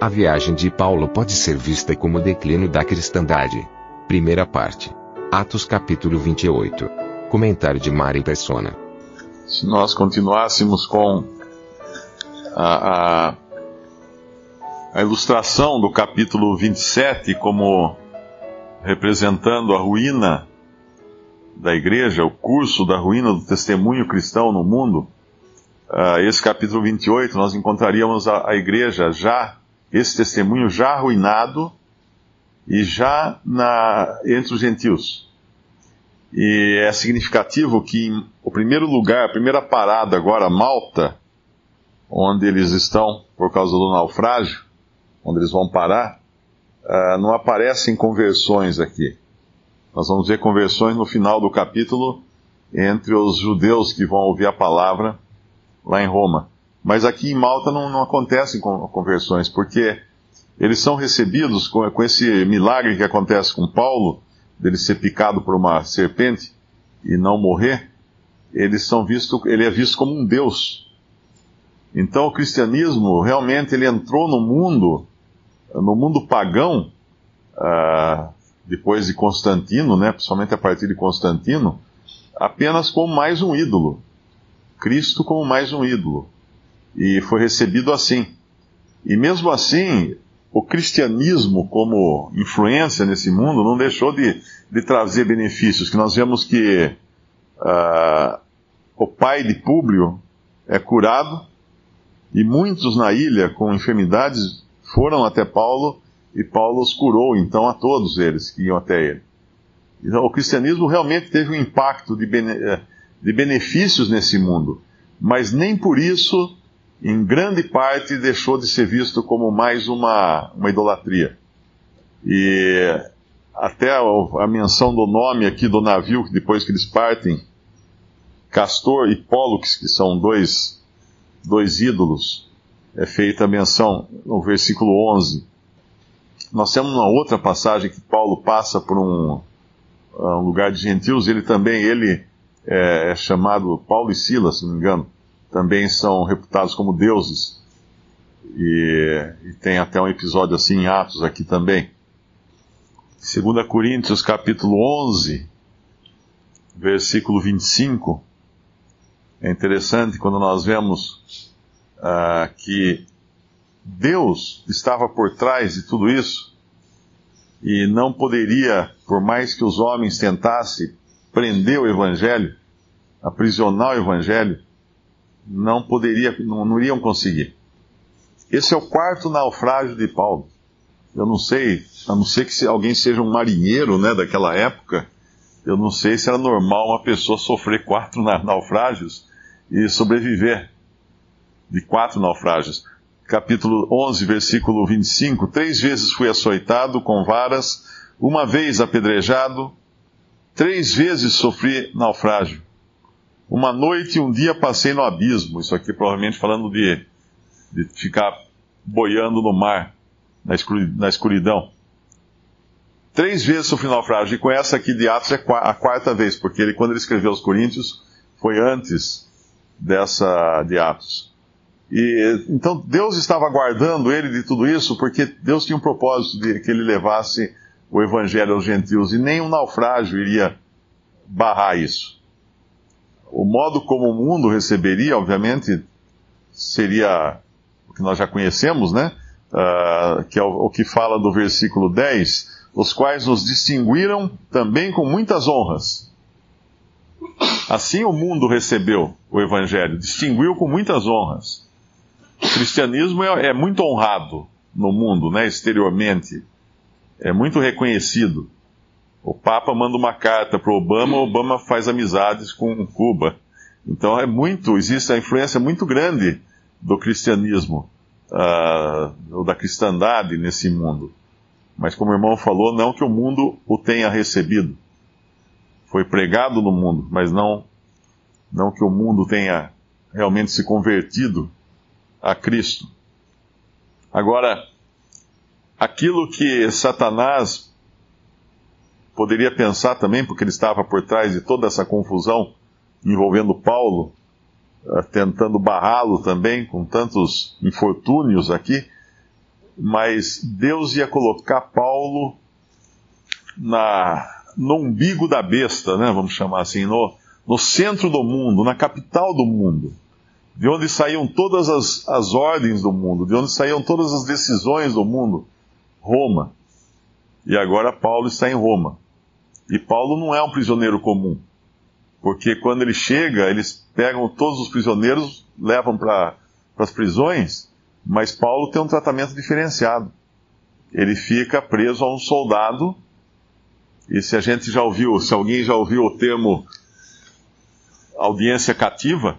A viagem de Paulo pode ser vista como declínio da cristandade. Primeira parte. Atos capítulo 28. Comentário de Mari Persona. Se nós continuássemos com a, a, a ilustração do capítulo 27 como representando a ruína da igreja, o curso da ruína do testemunho cristão no mundo, uh, esse capítulo 28 nós encontraríamos a, a igreja já esse testemunho já arruinado e já na, entre os gentios. E é significativo que o primeiro lugar, a primeira parada agora, Malta, onde eles estão por causa do naufrágio, onde eles vão parar, uh, não aparecem conversões aqui. Nós vamos ver conversões no final do capítulo entre os judeus que vão ouvir a palavra lá em Roma. Mas aqui em Malta não, não acontecem conversões, porque eles são recebidos com, com, esse milagre que acontece com Paulo, dele ser picado por uma serpente e não morrer, eles são visto, ele é visto como um deus. Então o cristianismo realmente ele entrou no mundo, no mundo pagão, uh, depois de Constantino, né, principalmente a partir de Constantino, apenas como mais um ídolo. Cristo como mais um ídolo e foi recebido assim. E mesmo assim, o cristianismo como influência nesse mundo não deixou de, de trazer benefícios, que nós vemos que uh, o pai de Públio é curado e muitos na ilha com enfermidades foram até Paulo e Paulo os curou então a todos eles que iam até ele. Então o cristianismo realmente teve um impacto de, bene, eh, de benefícios nesse mundo, mas nem por isso em grande parte deixou de ser visto como mais uma, uma idolatria. E até a, menção do nome aqui do navio, depois que eles partem, Castor e Pólux, que são dois, dois ídolos, é feita a menção no versículo 11. Nós temos uma outra passagem que Paulo passa por um, um lugar de gentios, ele também ele é, é chamado Paulo e Silas, se não me engano também são reputados como deuses. E, e, tem até um episódio assim em Atos aqui também. 2 Coríntios capítulo 11, versículo 25. É interessante quando nós vemos uh, que Deus estava por trás de tudo isso e não poderia, por mais que os homens tentassem prender o Evangelho, aprisionar o Evangelho, não poderia, não, não iriam conseguir. Esse é o quarto naufrágio de Paulo. Eu não sei, a não ser que alguém seja um marinheiro, né, daquela época, eu não sei se era normal uma pessoa sofrer quatro naufrágios e sobreviver de quatro naufrágios. Capítulo 11, versículo 25: Três vezes fui açoitado com varas, uma vez apedrejado, três vezes sofri naufrágio. Uma noite e um dia passei no abismo. Isso aqui provavelmente falando de, de ficar boiando no mar, na escuridão. Três vezes sofri naufrágio. E com essa aqui de Atos é a quarta vez, porque ele, quando ele escreveu aos Coríntios, foi antes dessa de Atos. E, então Deus estava guardando ele de tudo isso, porque Deus tinha um propósito de que ele levasse o evangelho aos gentios, e nem um naufrágio iria barrar isso o modo como o mundo receberia, obviamente, seria o que nós já conhecemos, né? Uh, que é o, o, que fala do versículo 10, os quais nos distinguiram também com muitas honras. Assim o mundo recebeu o Evangelho, distinguiu com muitas honras. O cristianismo é, é muito honrado no mundo, né, exteriormente. É muito reconhecido. O Papa manda uma carta para Obama, Obama faz amizades com Cuba. Então é muito, existe a influência muito grande do cristianismo, uh, ou da cristandade nesse mundo. Mas como o irmão falou, não que o mundo o tenha recebido. Foi pregado no mundo, mas não, não que o mundo tenha realmente se convertido a Cristo. Agora, aquilo que Satanás poderia pensar também, porque ele estava por trás de toda essa confusão envolvendo Paulo, eh, tentando barrá-lo também, com tantos infortúnios aqui, mas Deus ia colocar Paulo na, no umbigo da besta, né, vamos chamar assim, no, no centro do mundo, na capital do mundo de onde saíam todas as, as ordens do mundo, de onde saíam todas as decisões do mundo, Roma. E agora Paulo está em Roma. E Paulo não é um prisioneiro comum, porque quando ele chega, eles pegam todos os prisioneiros, levam para as prisões, mas Paulo tem um tratamento diferenciado. Ele fica preso a um soldado, e se a gente já ouviu, se alguém já ouviu o termo audiência cativa,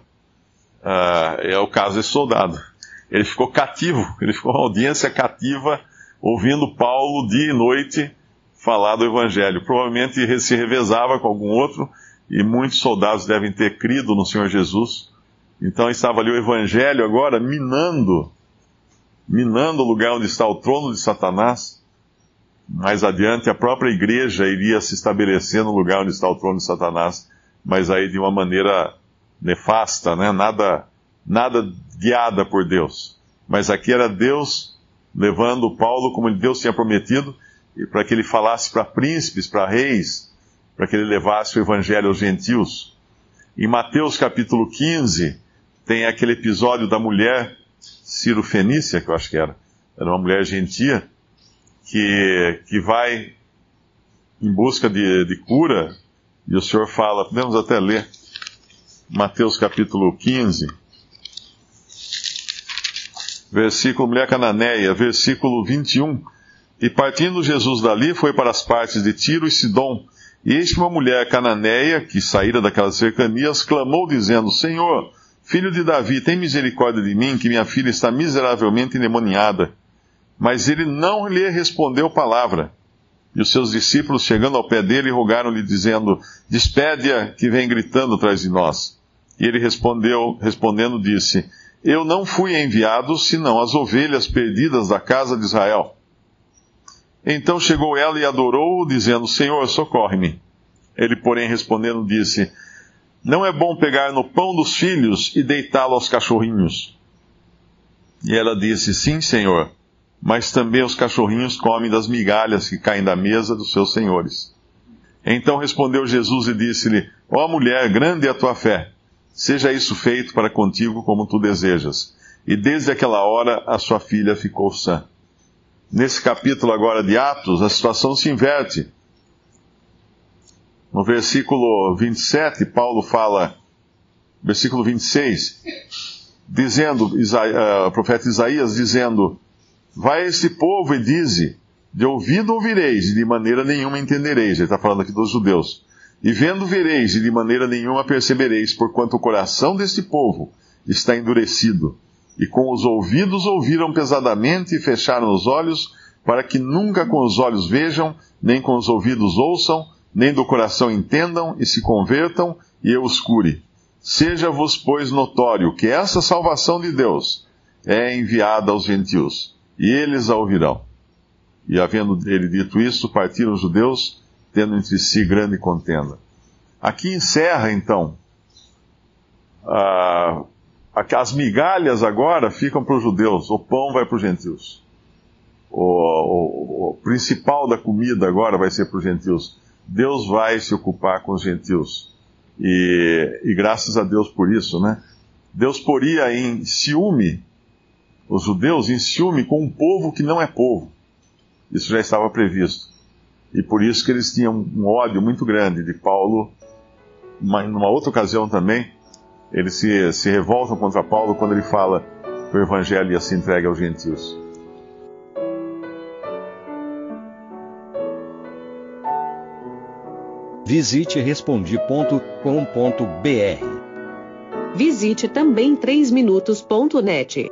uh, é o caso desse soldado. Ele ficou cativo, ele ficou uma audiência cativa, ouvindo Paulo dia e noite falar do Evangelho. Provavelmente se revezava com algum outro, e muitos soldados devem ter crido no Senhor Jesus. Então estava ali o Evangelho agora minando, minando o lugar onde está o trono de Satanás. Mais adiante, a própria igreja iria se estabelecer no lugar onde está o trono de Satanás, mas aí de uma maneira nefasta, né? nada, nada guiada por Deus. Mas aqui era Deus levando Paulo como Deus tinha prometido, e para que ele falasse para príncipes, para reis, para que ele levasse o evangelho aos gentios. Em Mateus capítulo 15, tem aquele episódio da mulher Ciro Fenícia, que eu acho que era, era uma mulher gentia, que, que vai em busca de, de cura, e o Senhor fala, podemos até ler, Mateus capítulo 15, versículo, mulher cananeia, versículo 21. E partindo Jesus dali, foi para as partes de Tiro e Sidom. E eis que uma mulher cananeia, que saíra daquelas cercanias, clamou dizendo, Senhor, filho de Davi, tem misericórdia de mim, que minha filha está miseravelmente endemoniada. Mas ele não lhe respondeu palavra. E os seus discípulos, chegando ao pé dele, rogaram-lhe, dizendo, Despede-a, que vem gritando atrás de nós. E ele respondeu, respondendo, disse: Eu não fui enviado senão as ovelhas perdidas da casa de Israel. Então chegou ela e adorou-o, dizendo: Senhor, socorre-me. Ele, porém, respondendo, disse: Não é bom pegar no pão dos filhos e deitá-lo aos cachorrinhos. E ela disse: Sim, Senhor, mas também os cachorrinhos comem das migalhas que caem da mesa dos seus senhores. Então respondeu Jesus e disse-lhe: Ó oh, mulher, grande é a tua fé Seja isso feito para contigo como tu desejas. E desde aquela hora a sua filha ficou sã. Nesse capítulo agora de Atos, a situação se inverte. No versículo 27, Paulo fala, versículo 26, dizendo, uh, o profeta Isaías dizendo, Vai este povo e dize, de ouvido ouvireis, e de maneira nenhuma entendereis. Ele está falando aqui dos judeus. E vendo vereis, e de maneira nenhuma percebereis, porquanto o coração deste povo está endurecido, e com os ouvidos ouviram pesadamente e fecharam os olhos, para que nunca com os olhos vejam, nem com os ouvidos ouçam, nem do coração entendam e se convertam, e eu os cure. Seja-vos, pois, notório que essa salvação de Deus é enviada aos gentios, e eles a ouvirão. E havendo ele dito isso, partiram os judeus tendo entre si grande contenda. Aqui encerra, então, a, as migalhas agora ficam para os judeus, o pão vai para os gentios. O, o, o, principal da comida agora vai ser para os gentios. Deus vai se ocupar com os gentios. E, e graças a Deus por isso, né? Deus poria em ciúme, os judeus em ciúme com um povo que não é povo. Isso já estava previsto. E por isso que eles tinham um ódio muito grande de Paulo. Uma, numa outra ocasião também, eles se, se revoltam contra Paulo quando ele fala que o evangelho ia se entregue aos gentios. Visite respondi.com.br. Visite também 3minutos.net.